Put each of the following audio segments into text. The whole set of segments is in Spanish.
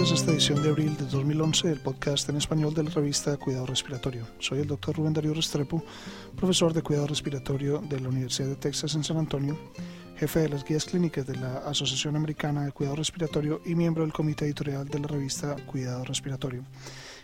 Bienvenidos a esta edición de abril de 2011 del podcast en español de la revista Cuidado Respiratorio. Soy el doctor Rubén Darío Restrepo, profesor de Cuidado Respiratorio de la Universidad de Texas en San Antonio, jefe de las guías clínicas de la Asociación Americana de Cuidado Respiratorio y miembro del comité editorial de la revista Cuidado Respiratorio.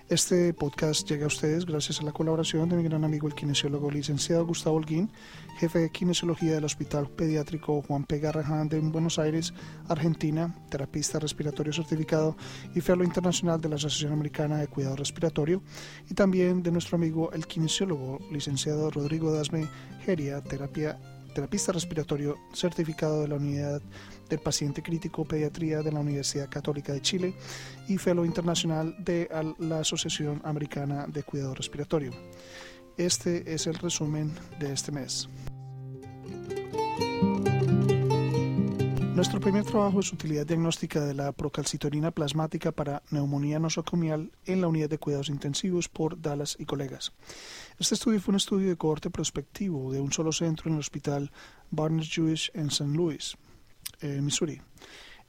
Este podcast llega a ustedes gracias a la colaboración de mi gran amigo el kinesiólogo licenciado Gustavo Holguín, jefe de kinesiología del Hospital Pediátrico Juan P. Garrahan de Buenos Aires, Argentina, terapista respiratorio certificado y fellow internacional de la Asociación Americana de Cuidado Respiratorio, y también de nuestro amigo el kinesiólogo licenciado Rodrigo Dasme Geria, terapia terapista respiratorio certificado de la Unidad del Paciente Crítico Pediatría de la Universidad Católica de Chile y Fellow Internacional de la Asociación Americana de Cuidado Respiratorio. Este es el resumen de este mes. Nuestro primer trabajo es utilidad diagnóstica de la procalcitonina plasmática para neumonía nosocomial en la unidad de cuidados intensivos por Dallas y colegas. Este estudio fue un estudio de cohorte prospectivo de un solo centro en el hospital Barnes Jewish en St. Louis, eh, Missouri.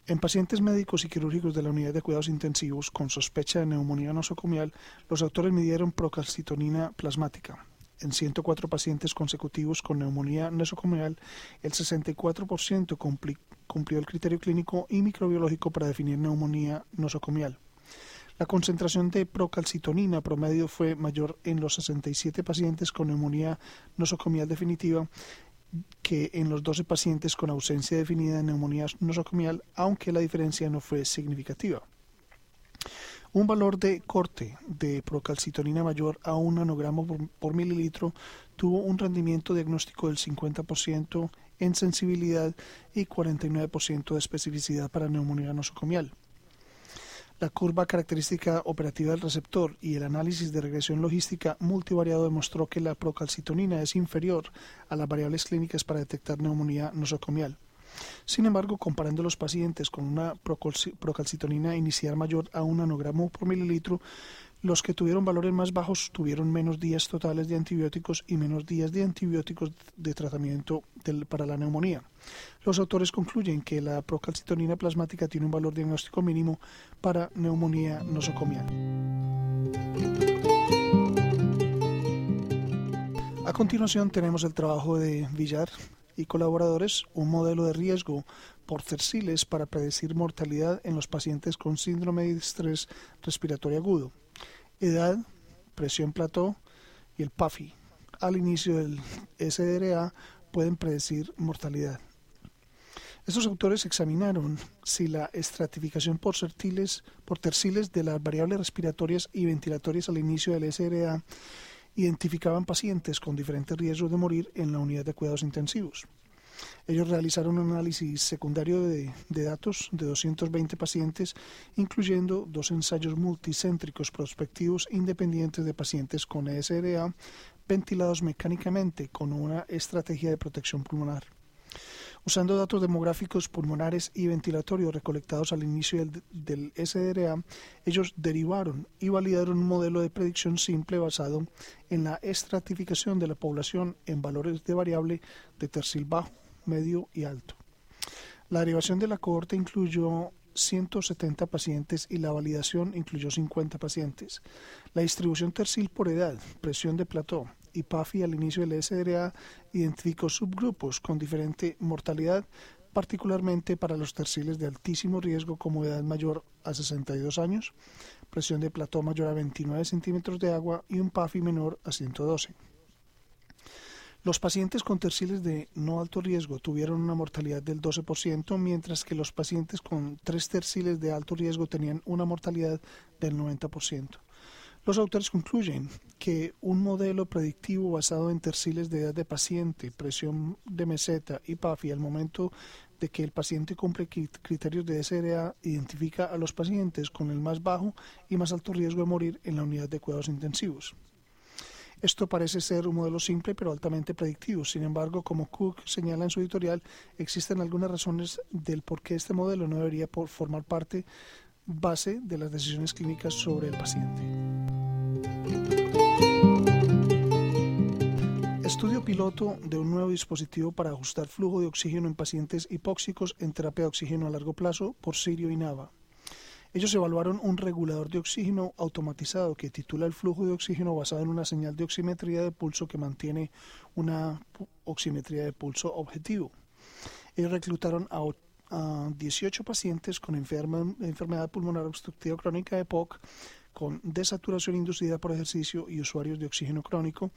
En pacientes médicos y quirúrgicos de la unidad de cuidados intensivos con sospecha de neumonía nosocomial, los autores midieron procalcitonina plasmática en 104 pacientes consecutivos con neumonía nosocomial, el 64% cumplió el criterio clínico y microbiológico para definir neumonía nosocomial. La concentración de procalcitonina promedio fue mayor en los 67 pacientes con neumonía nosocomial definitiva que en los 12 pacientes con ausencia definida de neumonía nosocomial, aunque la diferencia no fue significativa. Un valor de corte de procalcitonina mayor a un nanogramo por, mililitro tuvo un rendimiento diagnóstico del 50% en sensibilidad y 49% de especificidad para neumonía nosocomial. La curva característica operativa del receptor y el análisis de regresión logística multivariado demostró que la procalcitonina es inferior a las variables clínicas para detectar neumonía nosocomial. Sin embargo, comparando los pacientes con una procalcitonina inicial mayor a un nanogramo por mililitro, los que tuvieron valores más bajos tuvieron menos días totales de antibióticos y menos días de antibióticos de tratamiento para la neumonía. Los autores concluyen que la procalcitonina plasmática tiene un valor diagnóstico mínimo para neumonía nosocomial. A continuación tenemos el trabajo de Villar y colaboradores un modelo de riesgo por cerciles para predecir mortalidad en los pacientes con síndrome de estrés respiratorio agudo. Edad, presión plató y el PAFI al inicio del SDRA pueden predecir mortalidad. Estos autores examinaron si la estratificación por, por terciles de las variables respiratorias y ventilatorias al inicio del SRA identificaban pacientes con diferentes riesgos de morir en la unidad de cuidados intensivos. Ellos realizaron un análisis secundario de, datos de 220 pacientes, incluyendo dos ensayos multicéntricos prospectivos independientes de pacientes con ESRA ventilados mecánicamente con una estrategia de protección pulmonar. Usando datos demográficos pulmonares y ventilatorios recolectados al inicio del, SDRA, ellos derivaron y validaron un modelo de predicción simple basado en la estratificación de la población en valores de variable de tercil bajo, medio y alto. La derivación de la cohorte incluyó 170 pacientes y la validación incluyó 50 pacientes. La distribución tercil por edad, presión de plató, y PAFI al inicio del SDRA identificó subgrupos con diferente mortalidad, particularmente para los terciles de altísimo riesgo como edad mayor a 62 años, presión de plató mayor a 29 centímetros de agua y un PAFI menor a 112. Los pacientes con terciles de no alto riesgo tuvieron una mortalidad del 12%, mientras que los pacientes con tres terciles de alto riesgo tenían una mortalidad del 90%. Los autores concluyen que un modelo predictivo basado en terciles de edad de paciente, presión de meseta y PAFI al momento de que el paciente cumple criterios de SRA identifica a los pacientes con el más bajo y más alto riesgo de morir en la unidad de cuidados intensivos. Esto parece ser un modelo simple pero altamente predictivo. Sin embargo, como Cook señala en su editorial, existen algunas razones del por qué este modelo no debería formar parte base de las decisiones clínicas sobre el paciente. Estudio piloto de un nuevo dispositivo para ajustar flujo de oxígeno en pacientes hipóxicos en terapia de oxígeno a largo plazo por Sirio y Nava. Ellos evaluaron un regulador de oxígeno automatizado que titula el flujo de oxígeno basado en una señal de oximetría de pulso que mantiene una oximetría de pulso objetivo. Ellos reclutaron a, 18 pacientes con enfermedad pulmonar obstructiva crónica de POC con desaturación inducida por ejercicio y usuarios de oxígeno crónico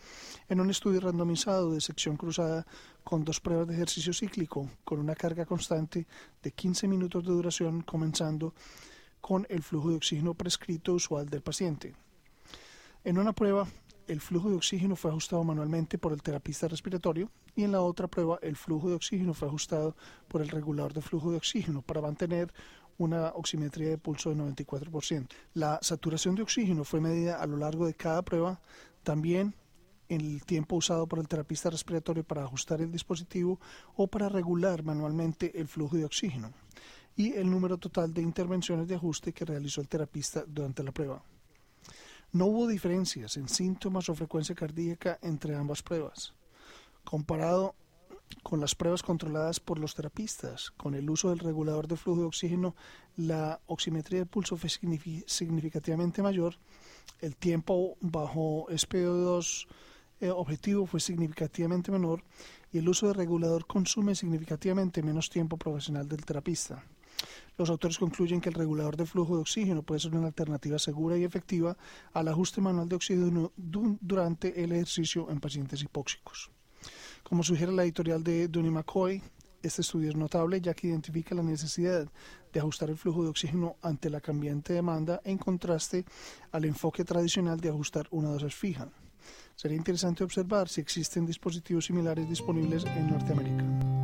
en un estudio randomizado de sección cruzada con dos pruebas de ejercicio cíclico con una carga constante de 15 minutos de duración comenzando con el flujo de oxígeno prescrito usual del paciente. En una prueba, el flujo de oxígeno fue ajustado manualmente por el terapista respiratorio y en la otra prueba el flujo de oxígeno fue ajustado por el regulador de flujo de oxígeno para mantener una oximetría de pulso de 94%. La saturación de oxígeno fue medida a lo largo de cada prueba, también el tiempo usado por el terapista respiratorio para ajustar el dispositivo o para regular manualmente el flujo de oxígeno y el número total de intervenciones de ajuste que realizó el terapista durante la prueba. No hubo diferencias en síntomas o frecuencia cardíaca entre ambas pruebas. Comparado con las pruebas controladas por los terapistas, con el uso del regulador de flujo de oxígeno, la oximetría de pulso fue significativamente mayor, el tiempo bajo SPO2 eh, objetivo fue significativamente menor y el uso de regulador consume significativamente menos tiempo profesional del terapista. Los autores concluyen que el regulador de flujo de oxígeno puede ser una alternativa segura y efectiva al ajuste manual de oxígeno durante el ejercicio en pacientes hipóxicos. Como sugiere la editorial de Dunny McCoy, este estudio es notable ya que identifica la necesidad de ajustar el flujo de oxígeno ante la cambiante demanda en contraste al enfoque tradicional de ajustar una dosis fija. Sería interesante observar si existen dispositivos similares disponibles en Norteamérica.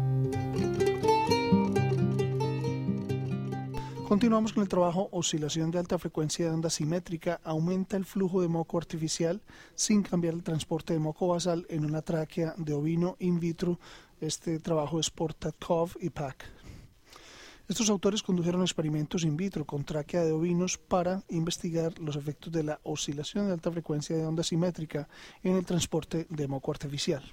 Continuamos con el trabajo oscilación de alta frecuencia de onda simétrica aumenta el flujo de moco artificial sin cambiar el transporte de moco basal en una tráquea de ovino in vitro. Este trabajo es por Tatkov y Pack. Estos autores condujeron experimentos in vitro con tráquea de ovinos para investigar los efectos de la oscilación de alta frecuencia de onda simétrica en el transporte de moco artificial.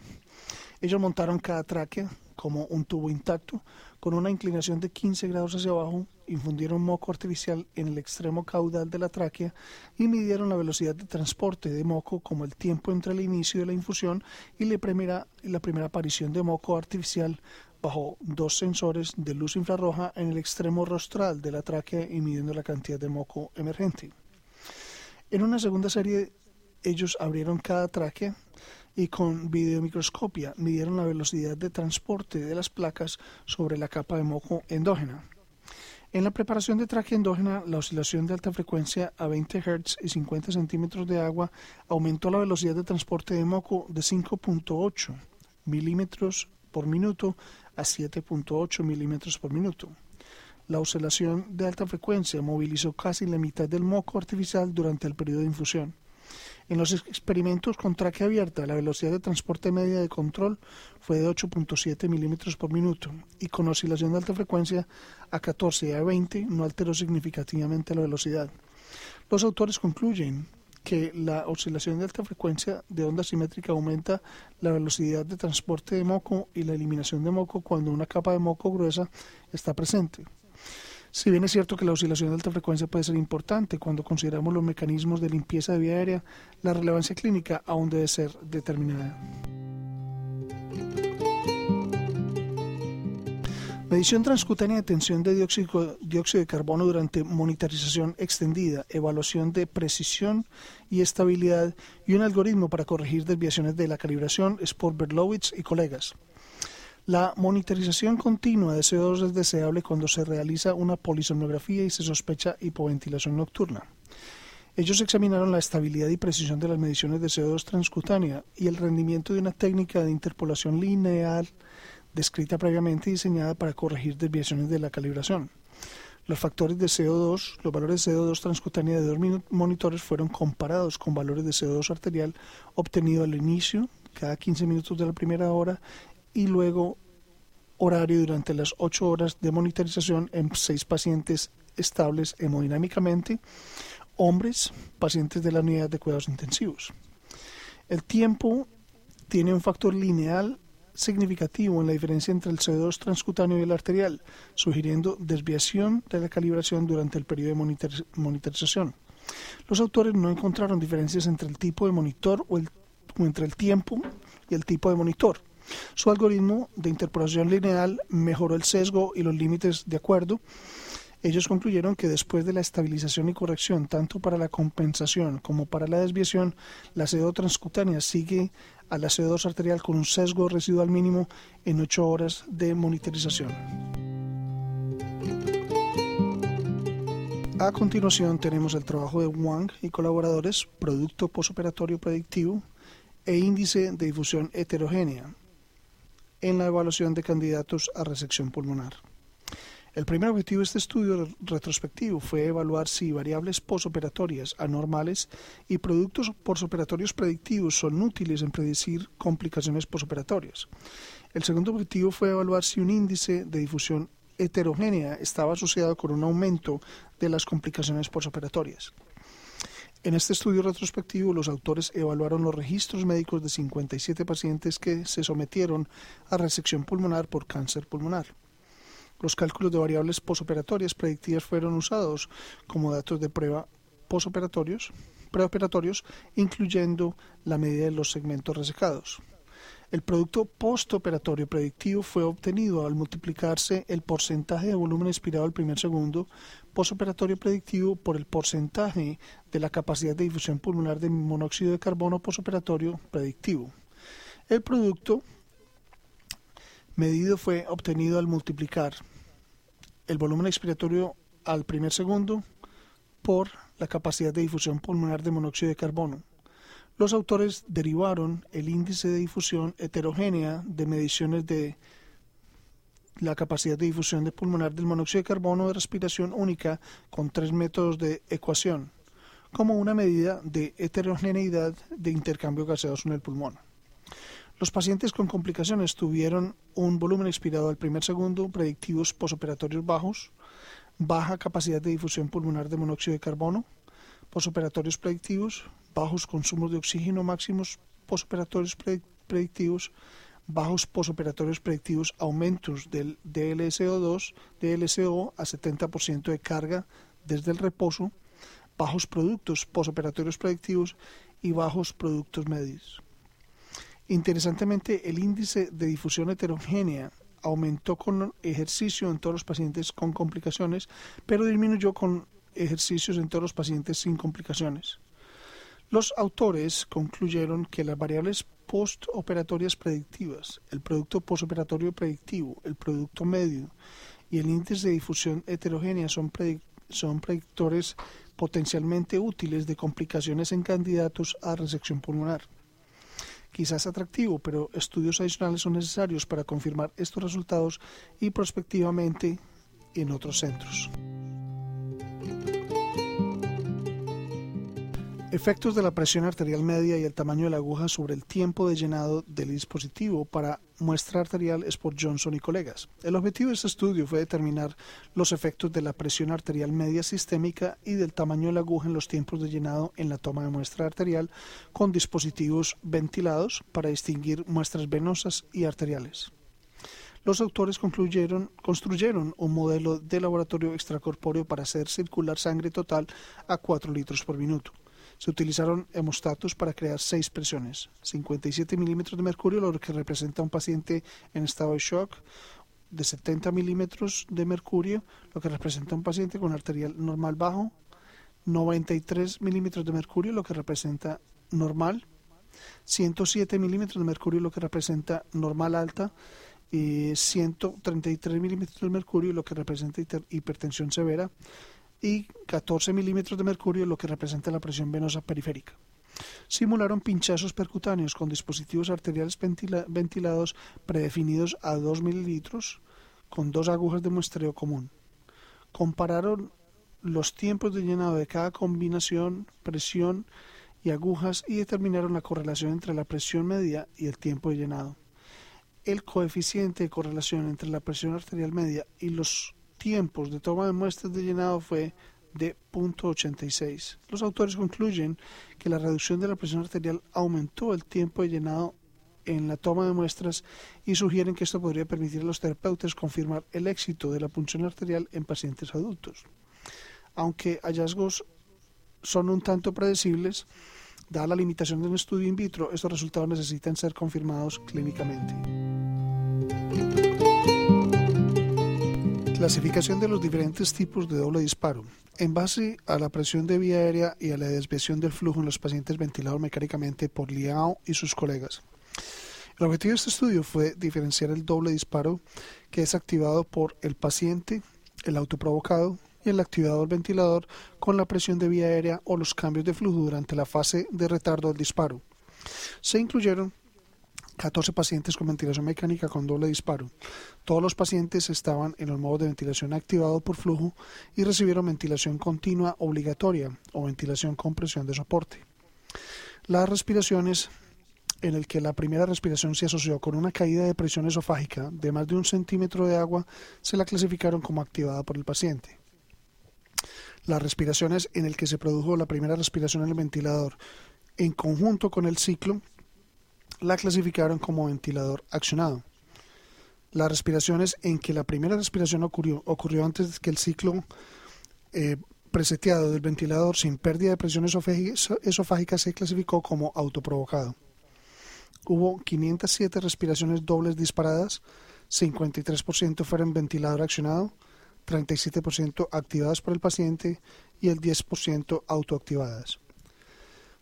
Ellos montaron cada tráquea como un tubo intacto con una inclinación de 15 grados hacia abajo, infundieron moco artificial en el extremo caudal de la tráquea y midieron la velocidad de transporte de moco como el tiempo entre el inicio de la infusión y la primera, la primera aparición de moco artificial bajo dos sensores de luz infrarroja en el extremo rostral de la tráquea y midiendo la cantidad de moco emergente. En una segunda serie ellos abrieron cada tráquea y con videomicroscopia midieron la velocidad de transporte de las placas sobre la capa de moco endógena. En la preparación de traje endógena, la oscilación de alta frecuencia a 20 Hz y 50 centímetros de agua aumentó la velocidad de transporte de moco de 5.8 milímetros por minuto a 7.8 milímetros por minuto. La oscilación de alta frecuencia movilizó casi la mitad del moco artificial durante el periodo de infusión. En los experimentos con tráquea abierta, la velocidad de transporte media de control fue de 8.7 milímetros por minuto y con oscilación de alta frecuencia a 14 y a 20 no alteró significativamente la velocidad. Los autores concluyen que la oscilación de alta frecuencia de onda simétrica aumenta la velocidad de transporte de moco y la eliminación de moco cuando una capa de moco gruesa está presente. Si bien es cierto que la oscilación de alta frecuencia puede ser importante cuando consideramos los mecanismos de limpieza de vía aérea, la relevancia clínica aún debe ser determinada. Medición transcutánea de tensión de dióxido, dióxido, de carbono durante monitorización extendida, evaluación de precisión y estabilidad y un algoritmo para corregir desviaciones de la calibración es por Berlowitz y colegas. La monitorización continua de CO2 es deseable cuando se realiza una polisomnografía y se sospecha hipoventilación nocturna. Ellos examinaron la estabilidad y precisión de las mediciones de CO2 transcutánea y el rendimiento de una técnica de interpolación lineal descrita previamente y diseñada para corregir desviaciones de la calibración. Los factores de CO2, los valores de CO2 transcutánea de dos monitores fueron comparados con valores de CO2 arterial obtenido al inicio, cada 15 minutos de la primera hora, y luego horario durante las ocho horas de monitorización en seis pacientes estables hemodinámicamente, hombres, pacientes de la unidad de cuidados intensivos. El tiempo tiene un factor lineal significativo en la diferencia entre el CO2 transcutáneo y el arterial, sugiriendo desviación de la calibración durante el periodo de monitorización. Los autores no encontraron diferencias entre el tipo de monitor o, o entre el tiempo y el tipo de monitor. Su algoritmo de interpolación lineal mejoró el sesgo y los límites de acuerdo. Ellos concluyeron que después de la estabilización y corrección, tanto para la compensación como para la desviación, la CO transcutánea sigue a la CO2 arterial con un sesgo residual mínimo en 8 horas de monitorización. A continuación tenemos el trabajo de Wang y colaboradores, producto posoperatorio predictivo e índice de difusión heterogénea, en la evaluación de candidatos a resección pulmonar. El primer objetivo de este estudio retrospectivo fue evaluar si variables posoperatorias anormales y productos posoperatorios predictivos son útiles en predecir complicaciones posoperatorias. El segundo objetivo fue evaluar si un índice de difusión heterogénea estaba asociado con un aumento de las complicaciones posoperatorias. En este estudio retrospectivo, los autores evaluaron los registros médicos de 57 pacientes que se sometieron a resección pulmonar por cáncer pulmonar. Los cálculos de variables posoperatorias predictivas fueron usados como datos de prueba posoperatorios, preoperatorios, incluyendo la medida de los segmentos resecados. El producto postoperatorio predictivo fue obtenido al multiplicarse el porcentaje de volumen expirado al primer segundo posoperatorio predictivo por el porcentaje de la capacidad de difusión pulmonar de monóxido de carbono posoperatorio predictivo. El producto medido fue obtenido al multiplicar el volumen expiratorio al primer segundo por la capacidad de difusión pulmonar de monóxido de carbono los autores derivaron el índice de difusión heterogénea de mediciones de la capacidad de difusión de pulmonar del monóxido de carbono de respiración única con tres métodos de ecuación, como una medida de heterogeneidad de intercambio gaseoso en el pulmón. Los pacientes con complicaciones tuvieron un volumen expirado al primer segundo, predictivos posoperatorios bajos, baja capacidad de difusión pulmonar de monóxido de carbono, posoperatorios predictivos, bajos consumos de oxígeno máximos posoperatorios predictivos, bajos posoperatorios predictivos, aumentos del DLSO2, DLCO a 70% de carga desde el reposo, bajos productos posoperatorios predictivos y bajos productos medios. Interesantemente, el índice de difusión heterogénea aumentó con ejercicio en todos los pacientes con complicaciones, pero disminuyó con ejercicios en todos los pacientes sin complicaciones. Los autores concluyeron que las variables postoperatorias predictivas, el producto postoperatorio predictivo, el producto medio y el índice de difusión heterogénea son, son predictores potencialmente útiles de complicaciones en candidatos a resección pulmonar. Quizás atractivo, pero estudios adicionales son necesarios para confirmar estos resultados y prospectivamente en otros centros. Efectos de la presión arterial media y el tamaño de la aguja sobre el tiempo de llenado del dispositivo para muestra arterial es por Johnson y colegas. El objetivo de este estudio fue determinar los efectos de la presión arterial media sistémica y del tamaño de la aguja en los tiempos de llenado en la toma de muestra arterial con dispositivos ventilados para distinguir muestras venosas y arteriales. Los autores construyeron un modelo de laboratorio extracorpóreo para hacer circular sangre total a 4 litros por minuto. Se utilizaron hemostatos para crear seis presiones, 57 milímetros de mercurio, lo que representa un paciente en estado de shock, de 70 milímetros de mercurio, lo que representa un paciente con arterial normal bajo, 93 milímetros de mercurio, lo que representa normal, 107 milímetros de mercurio, lo que representa normal alta, y 133 milímetros de mercurio, lo que representa hipertensión severa, y 14 milímetros de mercurio, lo que representa la presión venosa periférica. Simularon pinchazos percutáneos con dispositivos arteriales ventilados predefinidos a 2 mililitros con dos agujas de muestreo común. Compararon los tiempos de llenado de cada combinación, presión y agujas y determinaron la correlación entre la presión media y el tiempo de llenado. El coeficiente de correlación entre la presión arterial media y los tiempos de toma de muestras de llenado fue de 0.86. Los autores concluyen que la reducción de la presión arterial aumentó el tiempo de llenado en la toma de muestras y sugieren que esto podría permitir a los terapeutas confirmar el éxito de la punción arterial en pacientes adultos. Aunque hallazgos son un tanto predecibles, dada la limitación de un estudio in vitro, estos resultados necesitan ser confirmados clínicamente. Clasificación de los diferentes tipos de doble disparo. En base a la presión de vía aérea y a la desviación del flujo en los pacientes ventilados mecánicamente por Liao y sus colegas. El objetivo de este estudio fue diferenciar el doble disparo que es activado por el paciente, el autoprovocado y el activador ventilador con la presión de vía aérea o los cambios de flujo durante la fase de retardo del disparo. Se incluyeron 14 pacientes con ventilación mecánica con doble disparo. Todos los pacientes estaban en los modos de ventilación activado por flujo y recibieron ventilación continua obligatoria o ventilación con presión de soporte. Las respiraciones en el que la primera respiración se asoció con una caída de presión esofágica de más de un centímetro de agua se la clasificaron como activada por el paciente. Las respiraciones en el que se produjo la primera respiración en el ventilador en conjunto con el ciclo la clasificaron como ventilador accionado. Las respiraciones en que la primera respiración ocurrió, ocurrió antes que el ciclo eh, preseteado del ventilador sin pérdida de presión esofágica se clasificó como autoprovocado. Hubo 507 respiraciones dobles disparadas, 53% fueron ventilador accionado, 37% activadas por el paciente y el 10% autoactivadas.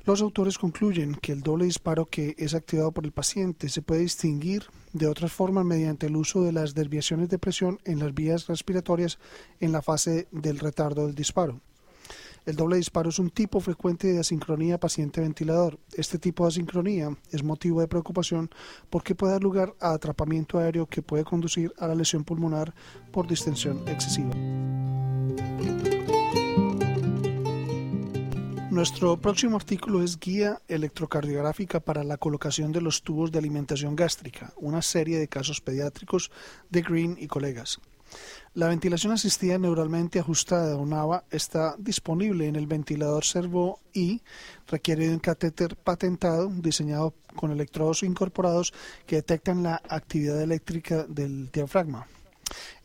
Los autores concluyen que el doble disparo que es activado por el paciente se puede distinguir de otras formas mediante el uso de las desviaciones de presión en las vías respiratorias en la fase del retardo del disparo. El doble disparo es un tipo frecuente de asincronía paciente-ventilador. Este tipo de asincronía es motivo de preocupación porque puede dar lugar a atrapamiento aéreo que puede conducir a la lesión pulmonar por distensión excesiva. Nuestro próximo artículo es Guía electrocardiográfica para la colocación de los tubos de alimentación gástrica, una serie de casos pediátricos de Green y colegas. La ventilación asistida neuralmente ajustada o NAVA está disponible en el ventilador Servo y requiere de un catéter patentado diseñado con electrodos incorporados que detectan la actividad eléctrica del diafragma.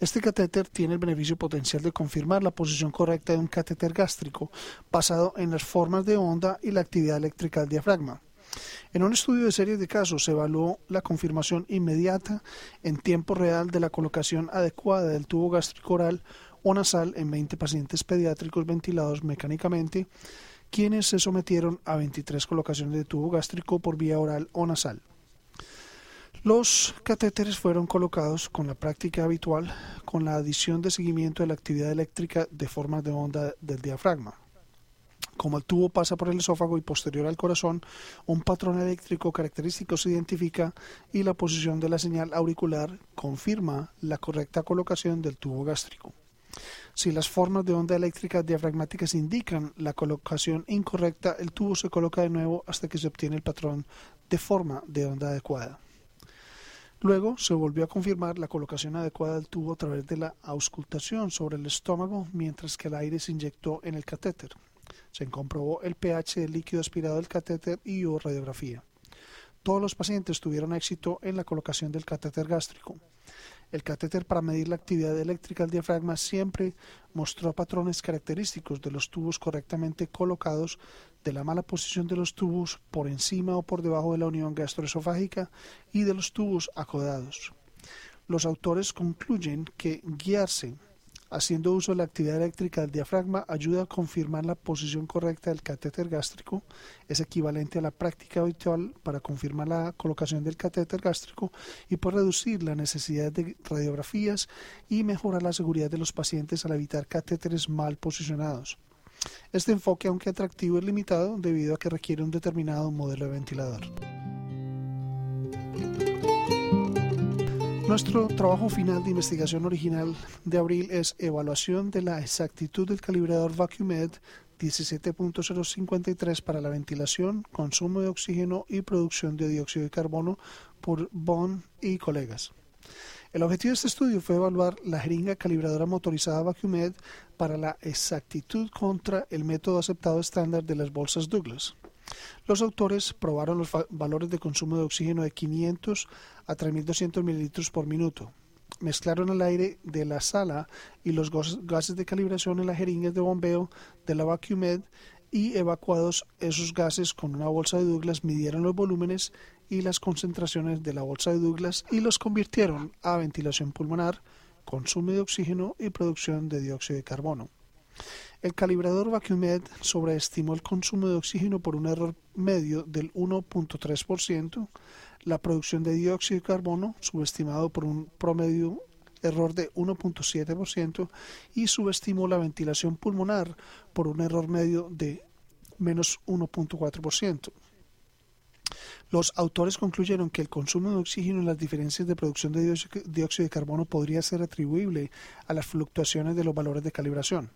Este catéter tiene el beneficio potencial de confirmar la posición correcta de un catéter gástrico basado en las formas de onda y la actividad eléctrica del diafragma. En un estudio de series de casos se evaluó la confirmación inmediata en tiempo real de la colocación adecuada del tubo gástrico oral o nasal en 20 pacientes pediátricos ventilados mecánicamente, quienes se sometieron a 23 colocaciones de tubo gástrico por vía oral o nasal. Los catéteres fueron colocados con la práctica habitual con la adición de seguimiento de la actividad eléctrica de formas de onda del diafragma. Como el tubo pasa por el esófago y posterior al corazón, un patrón eléctrico característico se identifica y la posición de la señal auricular confirma la correcta colocación del tubo gástrico. Si las formas de onda eléctrica diafragmáticas indican la colocación incorrecta, el tubo se coloca de nuevo hasta que se obtiene el patrón de forma de onda adecuada. Luego se volvió a confirmar la colocación adecuada del tubo a través de la auscultación sobre el estómago mientras que el aire se inyectó en el catéter. Se comprobó el pH del líquido aspirado del catéter y hubo radiografía. Todos los pacientes tuvieron éxito en la colocación del catéter gástrico. El catéter para medir la actividad eléctrica del diafragma siempre mostró patrones característicos de los tubos correctamente colocados, de la mala posición de los tubos por encima o por debajo de la unión gastroesofágica y de los tubos acodados. Los autores concluyen que guiarse haciendo uso de la actividad eléctrica del diafragma ayuda a confirmar la posición correcta del catéter gástrico, es equivalente a la práctica habitual para confirmar la colocación del catéter gástrico y por reducir la necesidad de radiografías y mejorar la seguridad de los pacientes al evitar catéteres mal posicionados. Este enfoque, aunque atractivo, es limitado debido a que requiere un determinado modelo de ventilador. Nuestro trabajo final de investigación original de abril es evaluación de la exactitud del calibrador VacuumEd 17.053 para la ventilación, consumo de oxígeno y producción de dióxido de carbono por Bond y colegas. El objetivo de este estudio fue evaluar la jeringa calibradora motorizada VacuumEd para la exactitud contra el método aceptado estándar de las bolsas Douglas. Los autores probaron los valores de consumo de oxígeno de 500 a 3.200 mililitros por minuto. Mezclaron el aire de la sala y los gases de calibración en las jeringas de bombeo de la VacuumEd y evacuados esos gases con una bolsa de Douglas midieron los volúmenes y las concentraciones de la bolsa de Douglas y los convirtieron a ventilación pulmonar, consumo de oxígeno y producción de dióxido de carbono. El calibrador VacuumEd sobreestimó el consumo de oxígeno por un error medio del 1.3%, la producción de dióxido de carbono subestimado por un promedio error de 1.7% y subestimó la ventilación pulmonar por un error medio de menos 1.4%. Los autores concluyeron que el consumo de oxígeno en las diferencias de producción de dióxido de carbono podría ser atribuible a las fluctuaciones de los valores de calibración.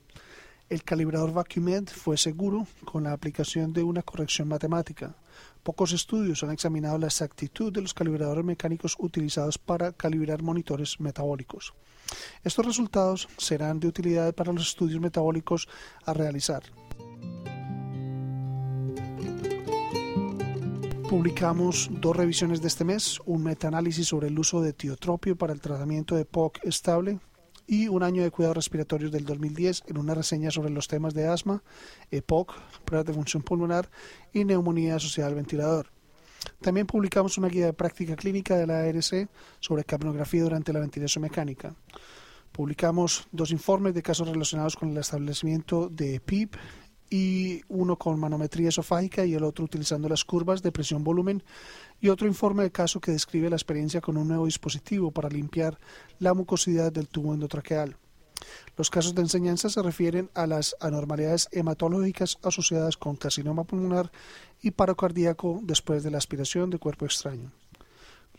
El calibrador VacuumEd fue seguro con la aplicación de una corrección matemática. Pocos estudios han examinado la exactitud de los calibradores mecánicos utilizados para calibrar monitores metabólicos. Estos resultados serán de utilidad para los estudios metabólicos a realizar. Publicamos dos revisiones de este mes, un metaanálisis sobre el uso de tiotropio para el tratamiento de POC estable y un año de cuidados respiratorios del 2010 en una reseña sobre los temas de asma, EPOC, pruebas de función pulmonar y neumonía asociada al ventilador. También publicamos una guía de práctica clínica de la ARC sobre capnografía durante la ventilación mecánica. Publicamos dos informes de casos relacionados con el establecimiento de PIP y uno con manometría esofágica y el otro utilizando las curvas de presión-volumen y otro informe de caso que describe la experiencia con un nuevo dispositivo para limpiar la mucosidad del tubo endotraqueal. Los casos de enseñanza se refieren a las anormalidades hematológicas asociadas con carcinoma pulmonar y paro cardíaco después de la aspiración de cuerpo extraño.